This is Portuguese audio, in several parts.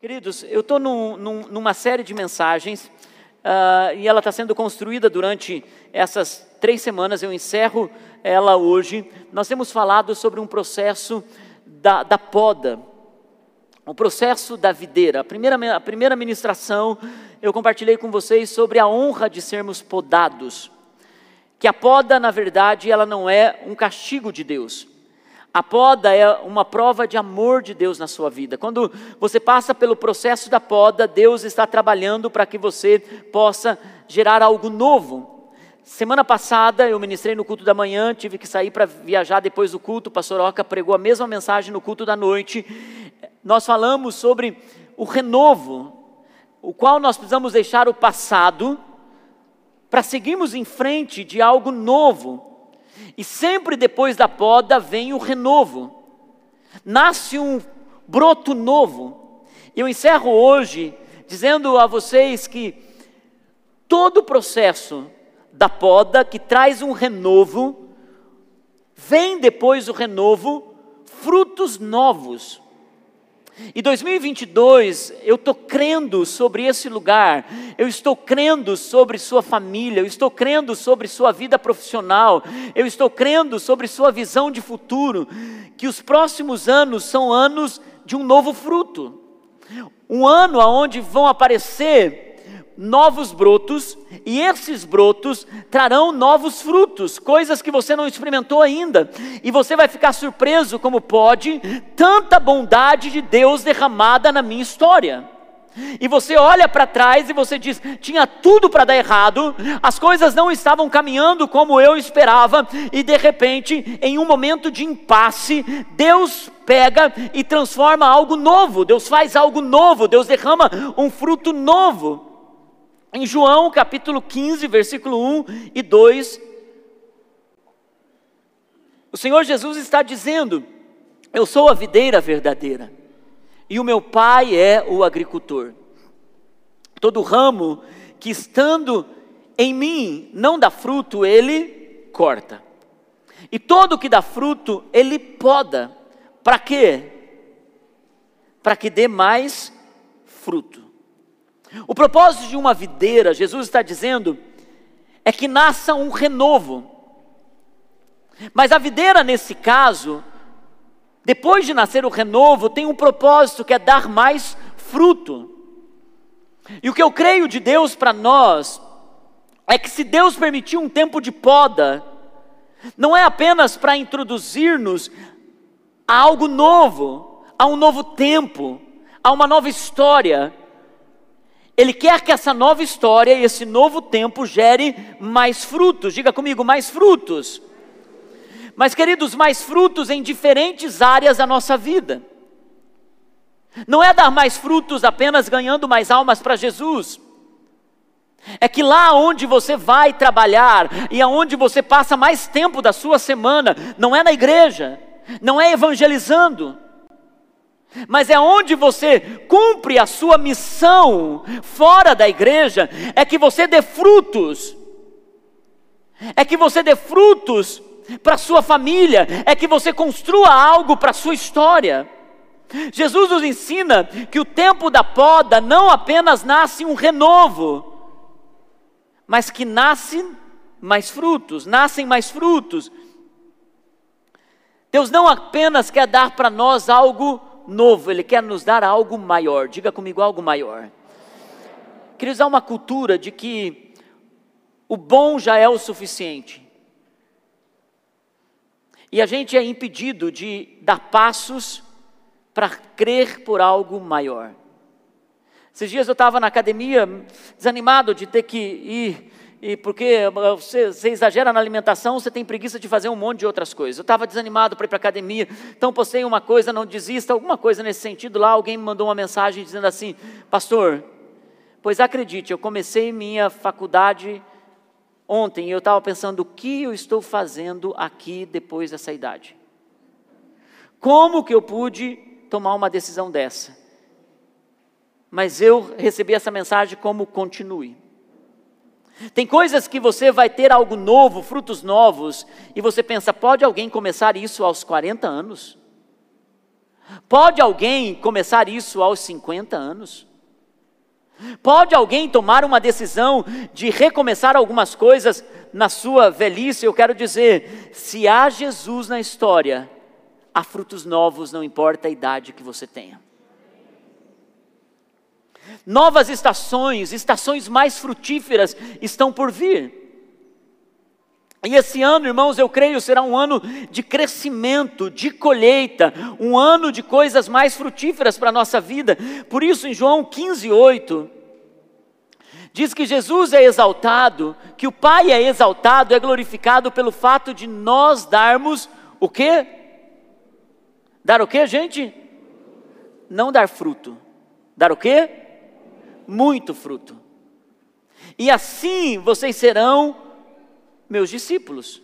Queridos, eu estou num, num, numa série de mensagens uh, e ela está sendo construída durante essas três semanas. Eu encerro ela hoje. Nós temos falado sobre um processo da, da poda, o processo da videira. A primeira, a primeira ministração eu compartilhei com vocês sobre a honra de sermos podados. Que a poda, na verdade, ela não é um castigo de Deus. A poda é uma prova de amor de Deus na sua vida. Quando você passa pelo processo da poda, Deus está trabalhando para que você possa gerar algo novo. Semana passada eu ministrei no culto da manhã, tive que sair para viajar depois do culto. O pastor Oca pregou a mesma mensagem no culto da noite. Nós falamos sobre o renovo, o qual nós precisamos deixar o passado para seguirmos em frente de algo novo e sempre depois da poda vem o renovo. Nasce um broto novo. Eu encerro hoje dizendo a vocês que todo o processo da poda que traz um renovo, vem depois do renovo frutos novos. E 2022, eu estou crendo sobre esse lugar, eu estou crendo sobre sua família, eu estou crendo sobre sua vida profissional, eu estou crendo sobre sua visão de futuro, que os próximos anos são anos de um novo fruto, um ano onde vão aparecer novos brotos, e esses brotos trarão novos frutos, coisas que você não experimentou ainda, e você vai ficar surpreso como pode tanta bondade de Deus derramada na minha história. E você olha para trás e você diz: tinha tudo para dar errado, as coisas não estavam caminhando como eu esperava, e de repente, em um momento de impasse, Deus pega e transforma algo novo, Deus faz algo novo, Deus derrama um fruto novo. Em João capítulo 15, versículo 1 e 2, o Senhor Jesus está dizendo: Eu sou a videira verdadeira, e o meu pai é o agricultor. Todo ramo que estando em mim não dá fruto, ele corta. E todo que dá fruto, ele poda. Para quê? Para que dê mais fruto. O propósito de uma videira, Jesus está dizendo, é que nasça um renovo. Mas a videira, nesse caso, depois de nascer o renovo, tem um propósito que é dar mais fruto. E o que eu creio de Deus para nós é que se Deus permitiu um tempo de poda, não é apenas para introduzir-nos a algo novo, a um novo tempo, a uma nova história, ele quer que essa nova história e esse novo tempo gere mais frutos. Diga comigo, mais frutos. Mas, queridos, mais frutos em diferentes áreas da nossa vida. Não é dar mais frutos apenas ganhando mais almas para Jesus. É que lá onde você vai trabalhar e aonde você passa mais tempo da sua semana, não é na igreja, não é evangelizando, mas é onde você cumpre a sua missão fora da igreja, é que você dê frutos, é que você dê frutos para sua família, é que você construa algo para sua história. Jesus nos ensina que o tempo da poda não apenas nasce um renovo, mas que nasce mais frutos, nascem mais frutos. Deus não apenas quer dar para nós algo novo, Ele quer nos dar algo maior. Diga comigo, algo maior. Queridos, há uma cultura de que o bom já é o suficiente. E a gente é impedido de dar passos para crer por algo maior. Esses dias eu estava na academia, desanimado de ter que ir e porque você, você, exagera na alimentação, você tem preguiça de fazer um monte de outras coisas. Eu estava desanimado para ir para a academia, então postei uma coisa, não desista, alguma coisa nesse sentido lá. Alguém me mandou uma mensagem dizendo assim: Pastor, pois acredite, eu comecei minha faculdade ontem e eu estava pensando: o que eu estou fazendo aqui depois dessa idade? Como que eu pude tomar uma decisão dessa? Mas eu recebi essa mensagem como continue. Tem coisas que você vai ter algo novo, frutos novos, e você pensa, pode alguém começar isso aos 40 anos? Pode alguém começar isso aos 50 anos? Pode alguém tomar uma decisão de recomeçar algumas coisas na sua velhice? Eu quero dizer, se há Jesus na história, há frutos novos, não importa a idade que você tenha. Novas estações, estações mais frutíferas estão por vir. E esse ano, irmãos, eu creio, será um ano de crescimento, de colheita, um ano de coisas mais frutíferas para a nossa vida. Por isso, em João 15, 8, diz que Jesus é exaltado, que o Pai é exaltado, é glorificado pelo fato de nós darmos o quê? Dar o quê, gente? Não dar fruto. Dar o quê? Muito fruto. E assim vocês serão meus discípulos.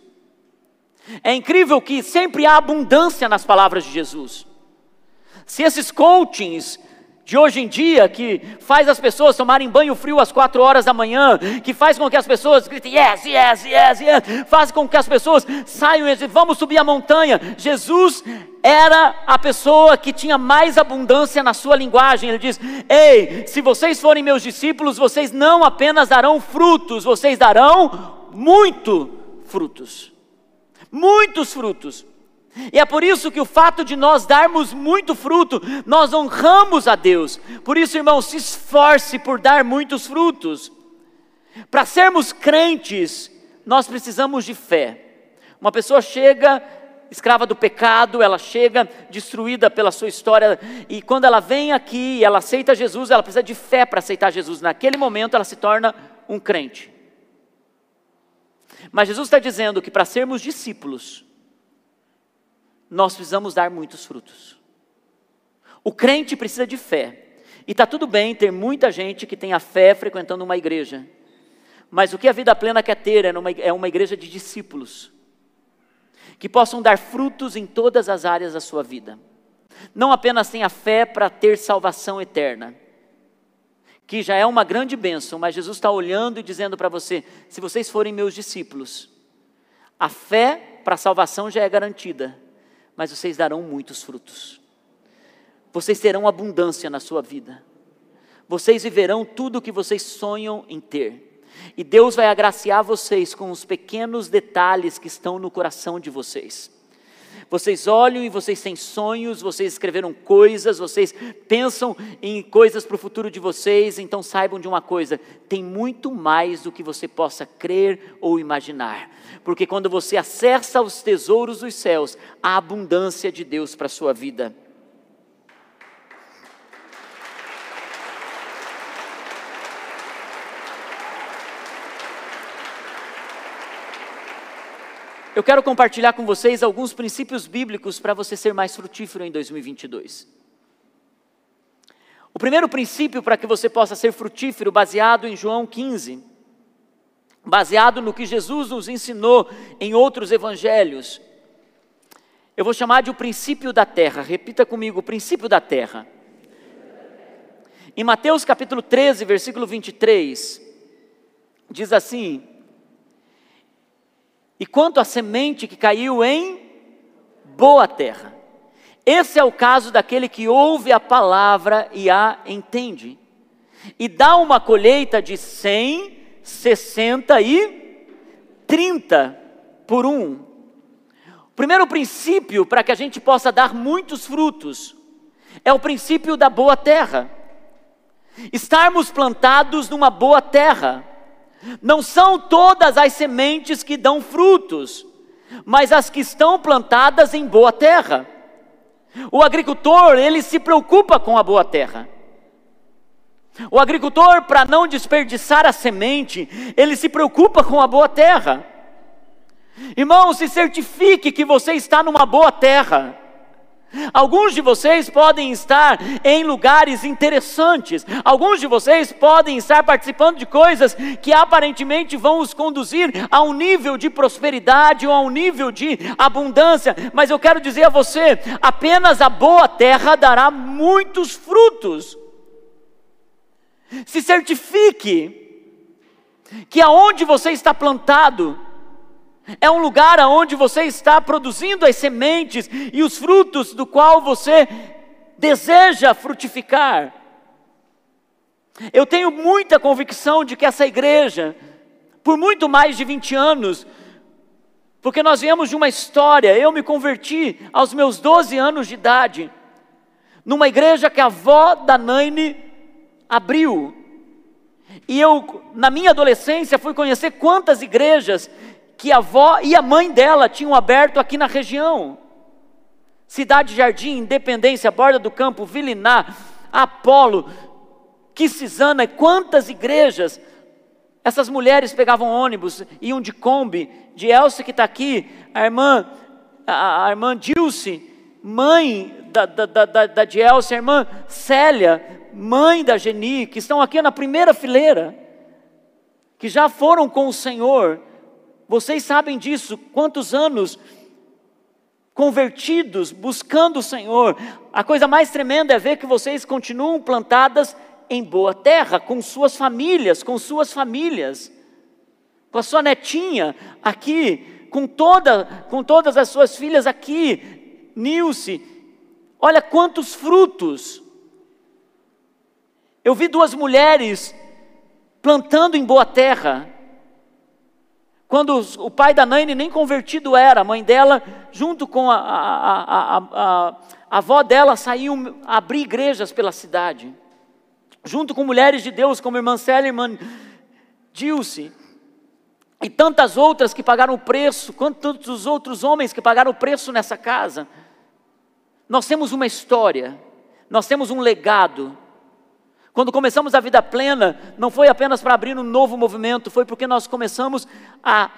É incrível que sempre há abundância nas palavras de Jesus. Se esses coachings de hoje em dia, que faz as pessoas tomarem banho frio às quatro horas da manhã, que faz com que as pessoas gritem yes, yes, yes, yes, faz com que as pessoas saiam e dizem, vamos subir a montanha. Jesus era a pessoa que tinha mais abundância na sua linguagem. Ele diz: Ei, se vocês forem meus discípulos, vocês não apenas darão frutos, vocês darão muito frutos. Muitos frutos. E é por isso que o fato de nós darmos muito fruto, nós honramos a Deus. Por isso, irmão, se esforce por dar muitos frutos. Para sermos crentes, nós precisamos de fé. Uma pessoa chega escrava do pecado, ela chega destruída pela sua história, e quando ela vem aqui e ela aceita Jesus, ela precisa de fé para aceitar Jesus. Naquele momento, ela se torna um crente. Mas Jesus está dizendo que para sermos discípulos, nós precisamos dar muitos frutos. O crente precisa de fé. E está tudo bem ter muita gente que tem a fé frequentando uma igreja. Mas o que a vida plena quer ter é uma, é uma igreja de discípulos. Que possam dar frutos em todas as áreas da sua vida. Não apenas tenha fé para ter salvação eterna que já é uma grande bênção, mas Jesus está olhando e dizendo para você: se vocês forem meus discípulos, a fé para a salvação já é garantida, mas vocês darão muitos frutos, vocês terão abundância na sua vida, vocês viverão tudo o que vocês sonham em ter, e Deus vai agraciar vocês com os pequenos detalhes que estão no coração de vocês. Vocês olham e vocês têm sonhos, vocês escreveram coisas, vocês pensam em coisas para o futuro de vocês, então saibam de uma coisa: tem muito mais do que você possa crer ou imaginar. Porque quando você acessa os tesouros dos céus, a abundância de Deus para a sua vida. Eu quero compartilhar com vocês alguns princípios bíblicos para você ser mais frutífero em 2022. O primeiro princípio para que você possa ser frutífero, baseado em João 15, baseado no que Jesus nos ensinou em outros evangelhos, eu vou chamar de o princípio da terra. Repita comigo: o princípio da terra. Em Mateus capítulo 13, versículo 23, diz assim: e quanto à semente que caiu em boa terra, esse é o caso daquele que ouve a palavra e a entende, e dá uma colheita de 100, 60 e 30 por um. O primeiro princípio para que a gente possa dar muitos frutos é o princípio da boa terra. Estarmos plantados numa boa terra. Não são todas as sementes que dão frutos, mas as que estão plantadas em boa terra. O agricultor, ele se preocupa com a boa terra. O agricultor, para não desperdiçar a semente, ele se preocupa com a boa terra. Irmão, se certifique que você está numa boa terra. Alguns de vocês podem estar em lugares interessantes, alguns de vocês podem estar participando de coisas que aparentemente vão os conduzir a um nível de prosperidade ou a um nível de abundância, mas eu quero dizer a você: apenas a boa terra dará muitos frutos. Se certifique que aonde você está plantado, é um lugar onde você está produzindo as sementes e os frutos do qual você deseja frutificar. Eu tenho muita convicção de que essa igreja, por muito mais de 20 anos, porque nós viemos de uma história, eu me converti aos meus 12 anos de idade, numa igreja que a avó da Naine abriu. E eu, na minha adolescência, fui conhecer quantas igrejas que a avó e a mãe dela tinham aberto aqui na região. Cidade Jardim, Independência, Borda do Campo, Viliná, Apolo, Quisizana, quantas igrejas. Essas mulheres pegavam ônibus, iam de Kombi, de Elsa que está aqui, a irmã, a, a irmã Dilce, mãe da, da, da, da de Elsa, a irmã Célia, mãe da Geni, que estão aqui na primeira fileira, que já foram com o Senhor, vocês sabem disso, quantos anos convertidos, buscando o Senhor. A coisa mais tremenda é ver que vocês continuam plantadas em boa terra, com suas famílias, com suas famílias, com a sua netinha aqui, com, toda, com todas as suas filhas aqui, Nilce. Olha quantos frutos. Eu vi duas mulheres plantando em boa terra. Quando o pai da Naine nem convertido era, a mãe dela, junto com a, a, a, a, a avó dela, saíam abrir igrejas pela cidade. Junto com mulheres de Deus, como a irmã a irmã Dilce, e tantas outras que pagaram o preço, quantos outros homens que pagaram o preço nessa casa. Nós temos uma história, nós temos um legado, quando começamos a vida plena, não foi apenas para abrir um novo movimento, foi porque nós começamos a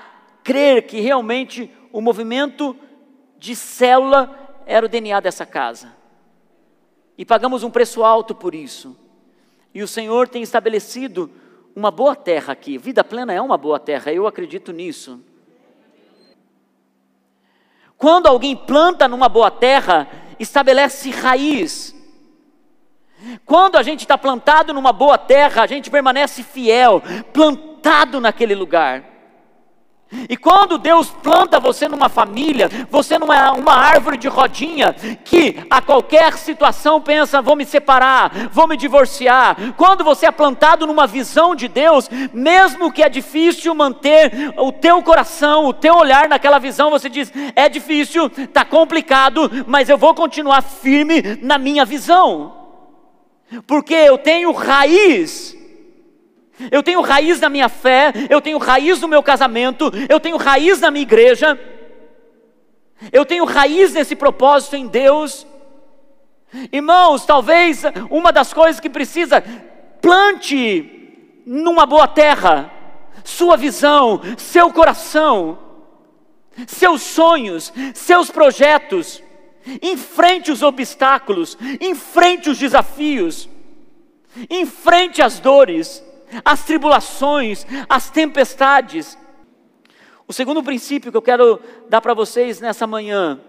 crer que realmente o movimento de célula era o DNA dessa casa. E pagamos um preço alto por isso. E o Senhor tem estabelecido uma boa terra aqui. Vida plena é uma boa terra, eu acredito nisso. Quando alguém planta numa boa terra, estabelece raiz. Quando a gente está plantado numa boa terra, a gente permanece fiel, plantado naquele lugar. E quando Deus planta você numa família, você não é uma árvore de rodinha que a qualquer situação pensa, vou me separar, vou me divorciar. Quando você é plantado numa visão de Deus, mesmo que é difícil manter o teu coração, o teu olhar naquela visão, você diz, é difícil, está complicado, mas eu vou continuar firme na minha visão porque eu tenho raiz. Eu tenho raiz na minha fé, eu tenho raiz no meu casamento, eu tenho raiz na minha igreja, eu tenho raiz nesse propósito em Deus. Irmãos, talvez uma das coisas que precisa, plante numa boa terra, sua visão, seu coração, seus sonhos, seus projetos. Enfrente os obstáculos, enfrente os desafios, enfrente as dores, as tribulações, as tempestades. O segundo princípio que eu quero dar para vocês nessa manhã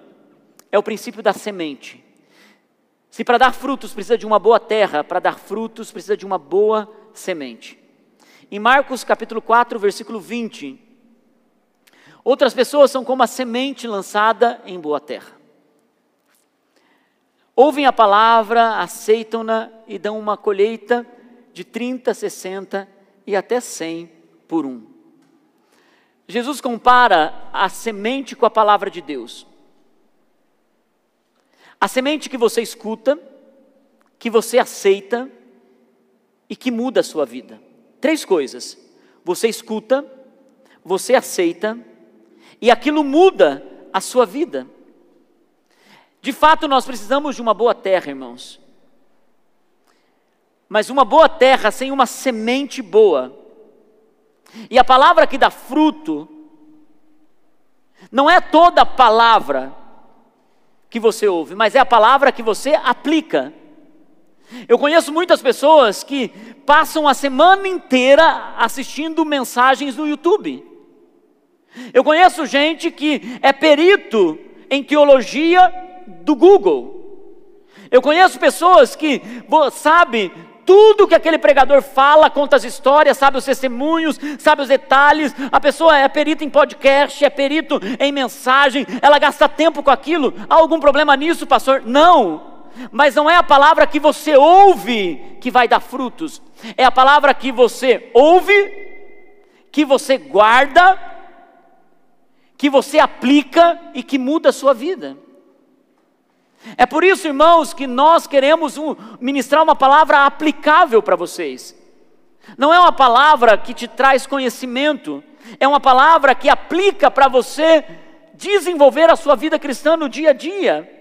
é o princípio da semente. Se para dar frutos precisa de uma boa terra, para dar frutos precisa de uma boa semente. Em Marcos capítulo 4, versículo 20, outras pessoas são como a semente lançada em boa terra ouvem a palavra, aceitam-na e dão uma colheita de 30, 60 e até 100 por um. Jesus compara a semente com a palavra de Deus. A semente que você escuta, que você aceita e que muda a sua vida. Três coisas: você escuta, você aceita e aquilo muda a sua vida. De fato, nós precisamos de uma boa terra, irmãos. Mas uma boa terra sem uma semente boa. E a palavra que dá fruto, não é toda palavra que você ouve, mas é a palavra que você aplica. Eu conheço muitas pessoas que passam a semana inteira assistindo mensagens no YouTube. Eu conheço gente que é perito em teologia do Google. Eu conheço pessoas que sabe tudo que aquele pregador fala, conta as histórias, sabe os testemunhos, sabe os detalhes. A pessoa é perita em podcast, é perito em mensagem, ela gasta tempo com aquilo. Há algum problema nisso, pastor? Não. mas não é a palavra que você ouve que vai dar frutos, é a palavra que você ouve, que você guarda, que você aplica e que muda a sua vida. É por isso, irmãos, que nós queremos ministrar uma palavra aplicável para vocês. Não é uma palavra que te traz conhecimento, é uma palavra que aplica para você desenvolver a sua vida cristã no dia a dia.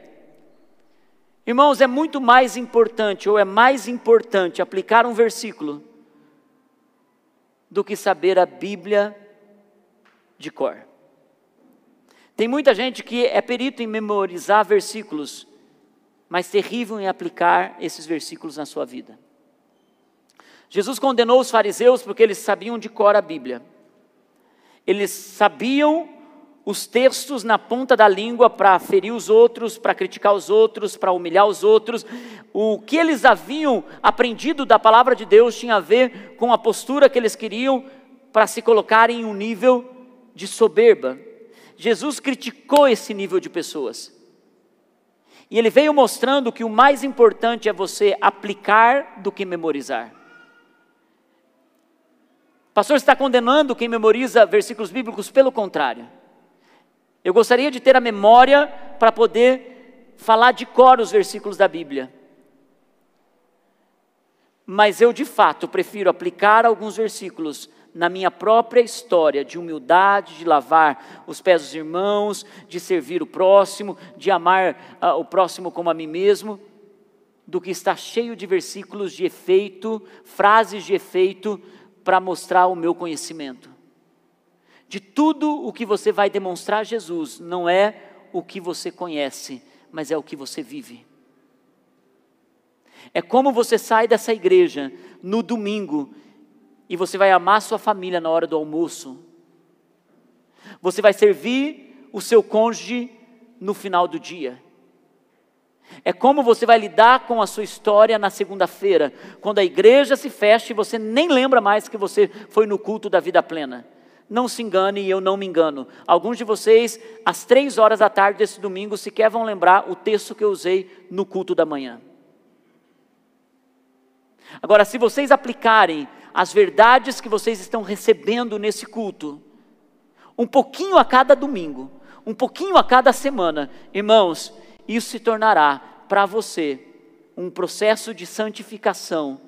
Irmãos, é muito mais importante, ou é mais importante, aplicar um versículo do que saber a Bíblia de cor. Tem muita gente que é perito em memorizar versículos, mas terrível em aplicar esses versículos na sua vida. Jesus condenou os fariseus porque eles sabiam de cor a Bíblia. Eles sabiam os textos na ponta da língua para ferir os outros, para criticar os outros, para humilhar os outros. O que eles haviam aprendido da palavra de Deus tinha a ver com a postura que eles queriam para se colocarem em um nível de soberba. Jesus criticou esse nível de pessoas. E ele veio mostrando que o mais importante é você aplicar do que memorizar. O pastor está condenando quem memoriza versículos bíblicos, pelo contrário. Eu gostaria de ter a memória para poder falar de cor os versículos da Bíblia. Mas eu, de fato, prefiro aplicar alguns versículos na minha própria história de humildade, de lavar os pés dos irmãos, de servir o próximo, de amar uh, o próximo como a mim mesmo, do que está cheio de versículos de efeito, frases de efeito para mostrar o meu conhecimento. De tudo o que você vai demonstrar a Jesus, não é o que você conhece, mas é o que você vive. É como você sai dessa igreja no domingo e você vai amar sua família na hora do almoço. Você vai servir o seu cônjuge no final do dia. É como você vai lidar com a sua história na segunda-feira, quando a igreja se fecha e você nem lembra mais que você foi no culto da vida plena. Não se engane e eu não me engano. Alguns de vocês, às três horas da tarde desse domingo, sequer vão lembrar o texto que eu usei no culto da manhã. Agora, se vocês aplicarem as verdades que vocês estão recebendo nesse culto, um pouquinho a cada domingo, um pouquinho a cada semana, irmãos, isso se tornará para você um processo de santificação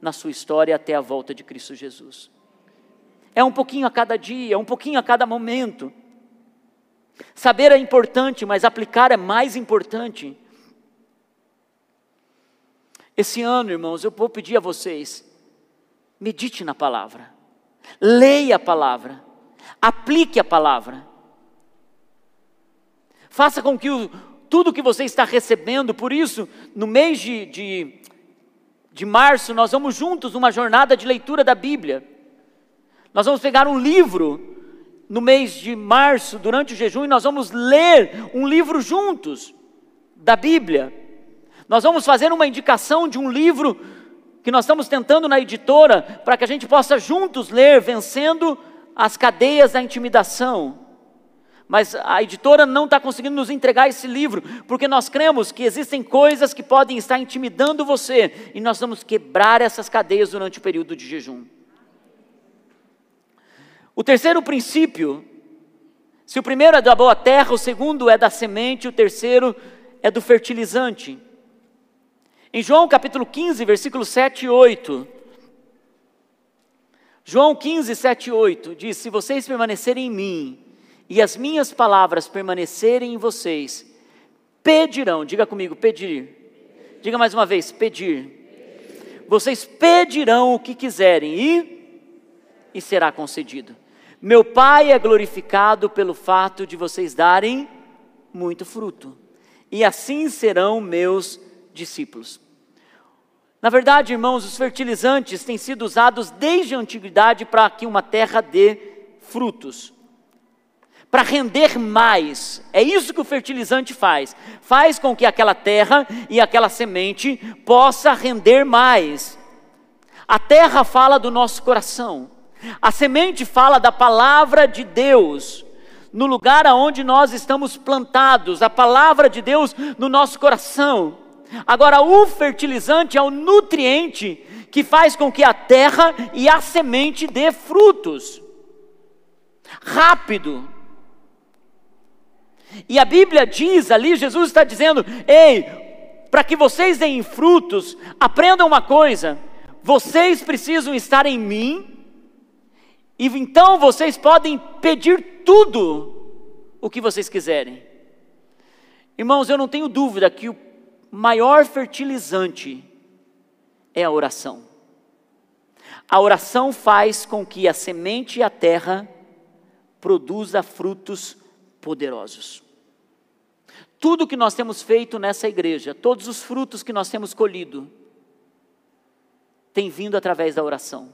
na sua história até a volta de Cristo Jesus. É um pouquinho a cada dia, um pouquinho a cada momento. Saber é importante, mas aplicar é mais importante. Esse ano, irmãos, eu vou pedir a vocês, medite na palavra, leia a palavra, aplique a palavra. Faça com que o, tudo que você está recebendo, por isso, no mês de, de, de março, nós vamos juntos numa jornada de leitura da Bíblia. Nós vamos pegar um livro no mês de março, durante o jejum, e nós vamos ler um livro juntos da Bíblia. Nós vamos fazer uma indicação de um livro que nós estamos tentando na editora para que a gente possa juntos ler Vencendo as Cadeias da Intimidação. Mas a editora não está conseguindo nos entregar esse livro, porque nós cremos que existem coisas que podem estar intimidando você, e nós vamos quebrar essas cadeias durante o período de jejum. O terceiro princípio, se o primeiro é da boa terra, o segundo é da semente, o terceiro é do fertilizante. Em João capítulo 15, versículos 7 e 8. João 15, 7 e 8 diz: Se vocês permanecerem em mim e as minhas palavras permanecerem em vocês, pedirão, diga comigo, pedir. Diga mais uma vez, pedir. Vocês pedirão o que quiserem e, e será concedido. Meu Pai é glorificado pelo fato de vocês darem muito fruto, e assim serão meus discípulos. Na verdade, irmãos, os fertilizantes têm sido usados desde a antiguidade para que uma terra dê frutos, para render mais. É isso que o fertilizante faz. Faz com que aquela terra e aquela semente possa render mais. A terra fala do nosso coração. A semente fala da palavra de Deus, no lugar aonde nós estamos plantados, a palavra de Deus no nosso coração. Agora, o fertilizante é o nutriente que faz com que a terra e a semente dê frutos. Rápido. E a Bíblia diz ali, Jesus está dizendo: ei, para que vocês deem frutos, aprendam uma coisa: vocês precisam estar em mim, e então vocês podem pedir tudo o que vocês quiserem. Irmãos, eu não tenho dúvida que o maior fertilizante é a oração. A oração faz com que a semente e a terra produza frutos poderosos. Tudo que nós temos feito nessa igreja, todos os frutos que nós temos colhido, tem vindo através da oração.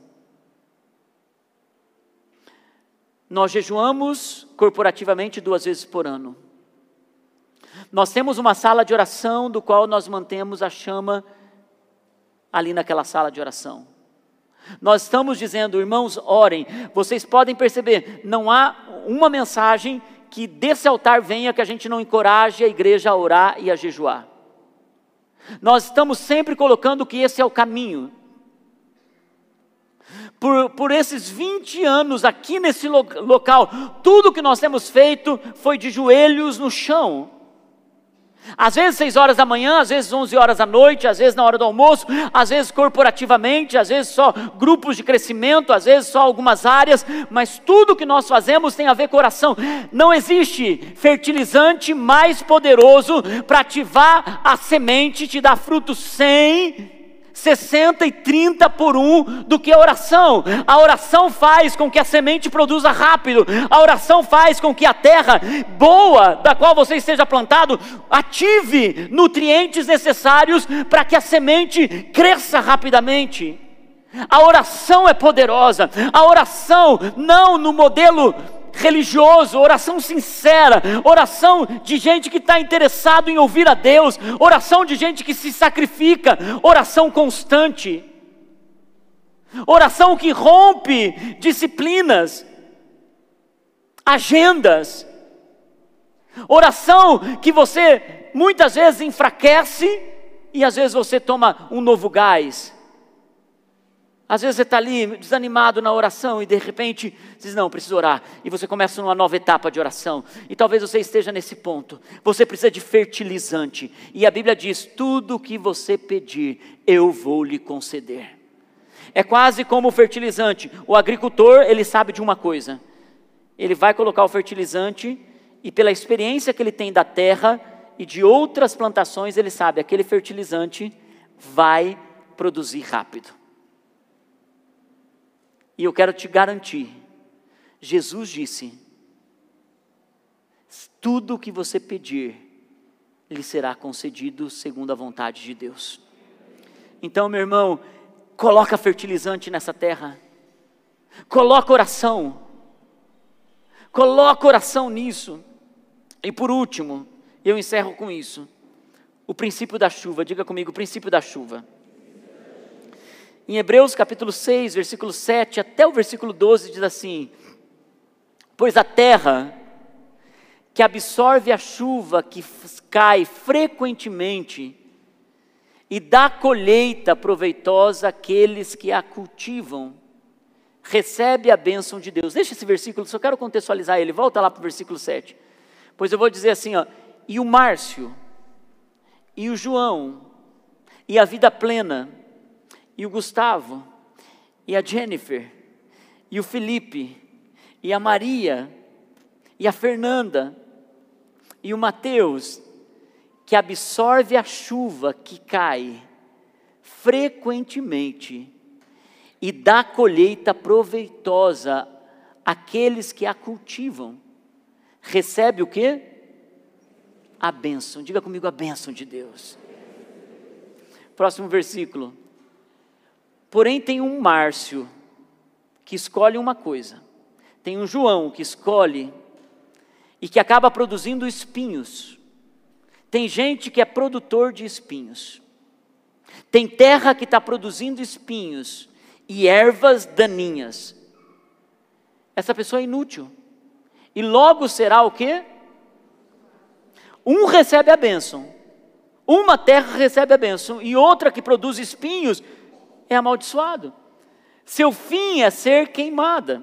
Nós jejuamos corporativamente duas vezes por ano. Nós temos uma sala de oração do qual nós mantemos a chama ali naquela sala de oração. Nós estamos dizendo, irmãos, orem. Vocês podem perceber, não há uma mensagem que desse altar venha que a gente não encoraje a igreja a orar e a jejuar. Nós estamos sempre colocando que esse é o caminho. Por, por esses 20 anos aqui nesse lo local, tudo que nós temos feito foi de joelhos no chão. Às vezes 6 horas da manhã, às vezes 11 horas da noite, às vezes na hora do almoço, às vezes corporativamente, às vezes só grupos de crescimento, às vezes só algumas áreas, mas tudo que nós fazemos tem a ver com oração. Não existe fertilizante mais poderoso para ativar a semente, te dar frutos sem 60 e 30 por um do que a oração. A oração faz com que a semente produza rápido. A oração faz com que a terra boa, da qual você esteja plantado, ative nutrientes necessários para que a semente cresça rapidamente. A oração é poderosa. A oração não no modelo religioso, oração sincera, oração de gente que está interessado em ouvir a Deus, oração de gente que se sacrifica, oração constante, oração que rompe disciplinas, agendas, oração que você muitas vezes enfraquece e às vezes você toma um novo gás. Às vezes você está ali desanimado na oração e de repente diz: Não, preciso orar. E você começa uma nova etapa de oração. E talvez você esteja nesse ponto. Você precisa de fertilizante. E a Bíblia diz: Tudo que você pedir, eu vou lhe conceder. É quase como o fertilizante. O agricultor, ele sabe de uma coisa: ele vai colocar o fertilizante e, pela experiência que ele tem da terra e de outras plantações, ele sabe: aquele fertilizante vai produzir rápido. E eu quero te garantir, Jesus disse: tudo o que você pedir, lhe será concedido segundo a vontade de Deus. Então, meu irmão, coloca fertilizante nessa terra, coloca oração, coloca oração nisso. E por último, eu encerro com isso, o princípio da chuva, diga comigo, o princípio da chuva. Em Hebreus capítulo 6, versículo 7 até o versículo 12 diz assim: Pois a terra que absorve a chuva que cai frequentemente e dá colheita proveitosa àqueles que a cultivam, recebe a bênção de Deus. Deixa esse versículo, só quero contextualizar ele. Volta lá para o versículo 7. Pois eu vou dizer assim, ó, e o Márcio, e o João, e a vida plena, e o Gustavo, e a Jennifer, e o Felipe, e a Maria, e a Fernanda, e o Mateus, que absorve a chuva que cai frequentemente e dá colheita proveitosa àqueles que a cultivam. Recebe o que? A bênção. Diga comigo a bênção de Deus. Próximo versículo. Porém, tem um Márcio que escolhe uma coisa, tem um João que escolhe e que acaba produzindo espinhos. Tem gente que é produtor de espinhos. Tem terra que está produzindo espinhos e ervas daninhas. Essa pessoa é inútil. E logo será o quê? Um recebe a bênção, Uma terra recebe a bênção e outra que produz espinhos é amaldiçoado. Seu fim é ser queimada.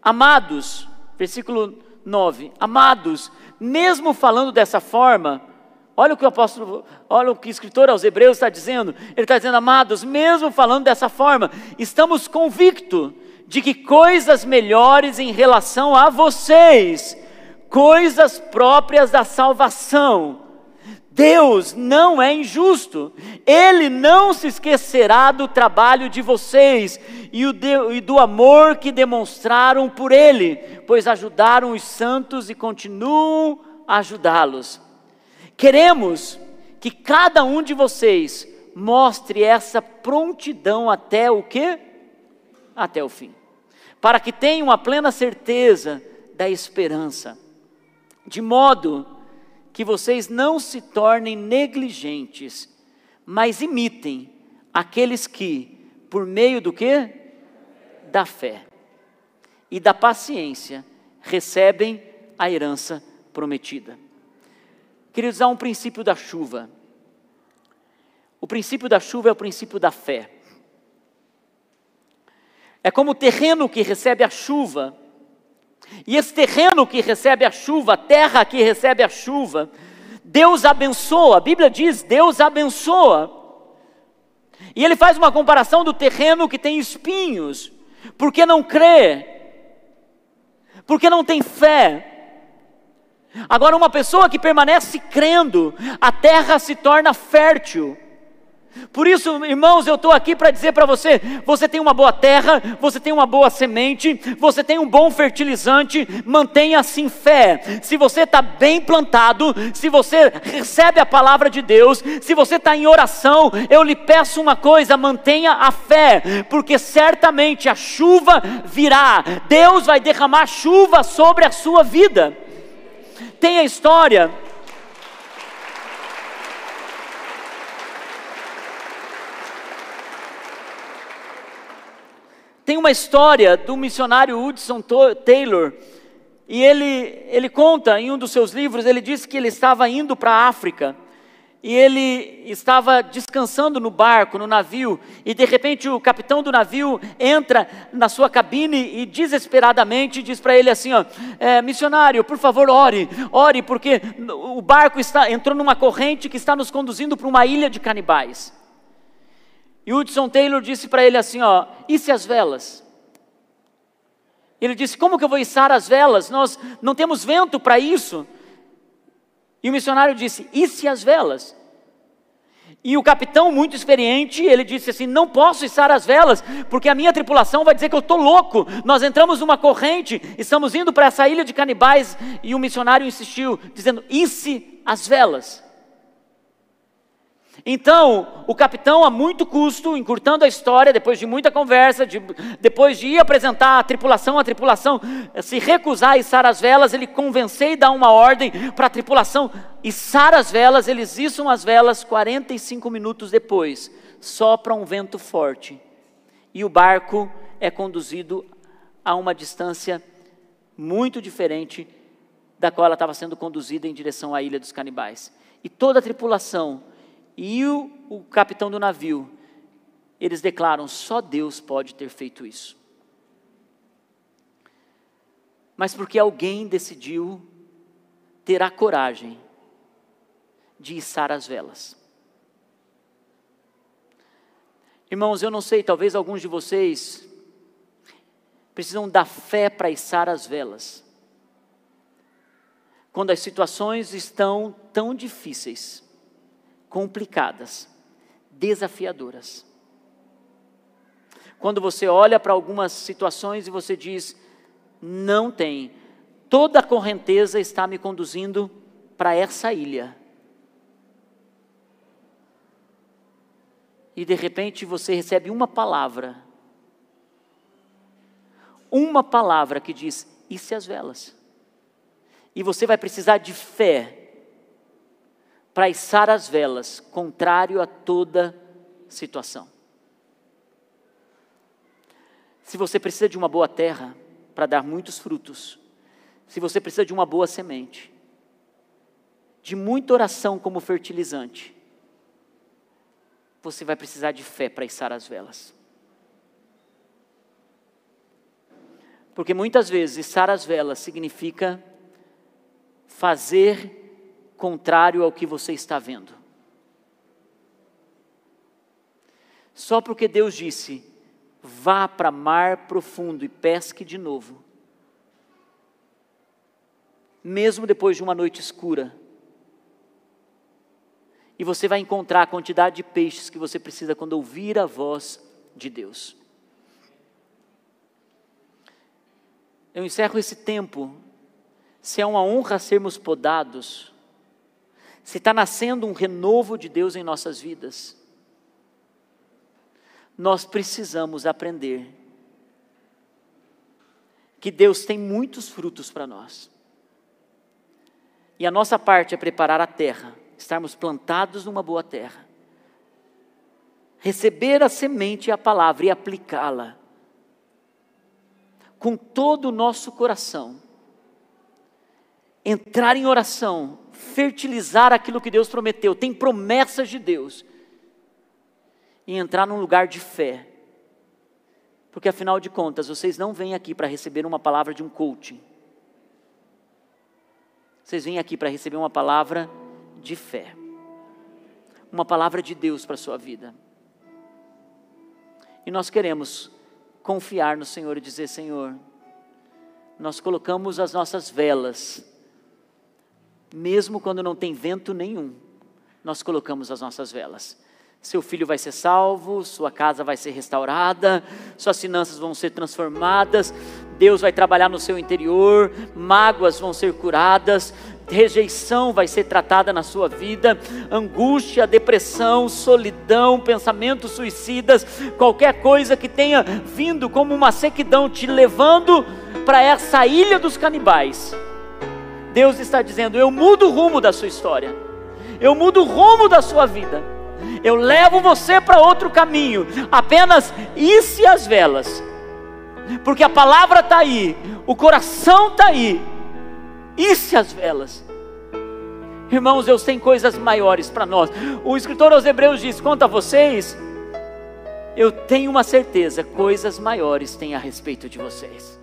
Amados, versículo 9: Amados, mesmo falando dessa forma, olha o que o apóstolo, olha o que o escritor aos Hebreus está dizendo. Ele está dizendo, amados, mesmo falando dessa forma, estamos convictos de que coisas melhores em relação a vocês, coisas próprias da salvação, Deus não é injusto, Ele não se esquecerá do trabalho de vocês e, do amor que demonstraram por Ele, pois ajudaram os santos e continuam a ajudá-los. Queremos que cada um de vocês mostre essa prontidão até o que? Até o fim, para que tenham a plena certeza da esperança, de modo que vocês não se tornem negligentes, mas imitem aqueles que, por meio do que? Da fé e da paciência, recebem a herança prometida. Queridos, há um princípio da chuva. O princípio da chuva é o princípio da fé. É como o terreno que recebe a chuva e esse terreno que recebe a chuva, a terra que recebe a chuva, Deus abençoa, a Bíblia diz: Deus abençoa. E ele faz uma comparação do terreno que tem espinhos, porque não crê, porque não tem fé. Agora, uma pessoa que permanece crendo, a terra se torna fértil. Por isso, irmãos, eu estou aqui para dizer para você: você tem uma boa terra, você tem uma boa semente, você tem um bom fertilizante, mantenha assim fé. Se você está bem plantado, se você recebe a palavra de Deus, se você está em oração, eu lhe peço uma coisa: mantenha a fé, porque certamente a chuva virá, Deus vai derramar chuva sobre a sua vida. Tem a história Tem uma história do missionário Hudson Taylor, e ele, ele conta em um dos seus livros, ele disse que ele estava indo para a África, e ele estava descansando no barco, no navio, e de repente o capitão do navio entra na sua cabine e desesperadamente diz para ele assim: ó, é, missionário, por favor, ore, ore, porque o barco está, entrou numa corrente que está nos conduzindo para uma ilha de canibais. E Hudson Taylor disse para ele assim: ó, e se as velas? Ele disse: como que eu vou içar as velas? Nós não temos vento para isso. E o missionário disse: e se as velas? E o capitão, muito experiente, ele disse assim: Não posso içar as velas, porque a minha tripulação vai dizer que eu estou louco. Nós entramos numa corrente, estamos indo para essa ilha de canibais. E o missionário insistiu, dizendo: Isse as velas. Então, o capitão, a muito custo, encurtando a história, depois de muita conversa, de, depois de ir apresentar a tripulação, a tripulação se recusar a içar as velas, ele convenceu e dá uma ordem para a tripulação içar as velas, eles içam as velas 45 minutos depois, sopra um vento forte, e o barco é conduzido a uma distância muito diferente da qual ela estava sendo conduzida em direção à ilha dos canibais. E toda a tripulação e o, o capitão do navio, eles declaram: só Deus pode ter feito isso. Mas porque alguém decidiu ter a coragem de içar as velas. Irmãos, eu não sei, talvez alguns de vocês precisam da fé para içar as velas. Quando as situações estão tão difíceis complicadas, desafiadoras. Quando você olha para algumas situações e você diz: não tem, toda a correnteza está me conduzindo para essa ilha. E de repente você recebe uma palavra, uma palavra que diz: e se as velas? E você vai precisar de fé para içar as velas, contrário a toda situação. Se você precisa de uma boa terra para dar muitos frutos, se você precisa de uma boa semente, de muita oração como fertilizante, você vai precisar de fé para içar as velas. Porque muitas vezes içar as velas significa fazer contrário ao que você está vendo. Só porque Deus disse: vá para mar profundo e pesque de novo. Mesmo depois de uma noite escura. E você vai encontrar a quantidade de peixes que você precisa quando ouvir a voz de Deus. Eu encerro esse tempo. Se é uma honra sermos podados, se está nascendo um renovo de Deus em nossas vidas, nós precisamos aprender que Deus tem muitos frutos para nós. E a nossa parte é preparar a terra, estarmos plantados numa boa terra, receber a semente e a palavra e aplicá-la com todo o nosso coração, entrar em oração, fertilizar aquilo que Deus prometeu, tem promessas de Deus, e entrar num lugar de fé, porque afinal de contas, vocês não vêm aqui para receber uma palavra de um coaching, vocês vêm aqui para receber uma palavra de fé, uma palavra de Deus para a sua vida. E nós queremos confiar no Senhor e dizer: Senhor, nós colocamos as nossas velas, mesmo quando não tem vento nenhum, nós colocamos as nossas velas. Seu filho vai ser salvo, sua casa vai ser restaurada, suas finanças vão ser transformadas, Deus vai trabalhar no seu interior, mágoas vão ser curadas, rejeição vai ser tratada na sua vida, angústia, depressão, solidão, pensamentos suicidas, qualquer coisa que tenha vindo como uma sequidão te levando para essa ilha dos canibais. Deus está dizendo: Eu mudo o rumo da sua história, eu mudo o rumo da sua vida, eu levo você para outro caminho, apenas isse as velas, porque a palavra está aí, o coração está aí, isse as velas. Irmãos, Deus tem coisas maiores para nós. O escritor aos Hebreus diz: quanto a vocês, eu tenho uma certeza, coisas maiores têm a respeito de vocês.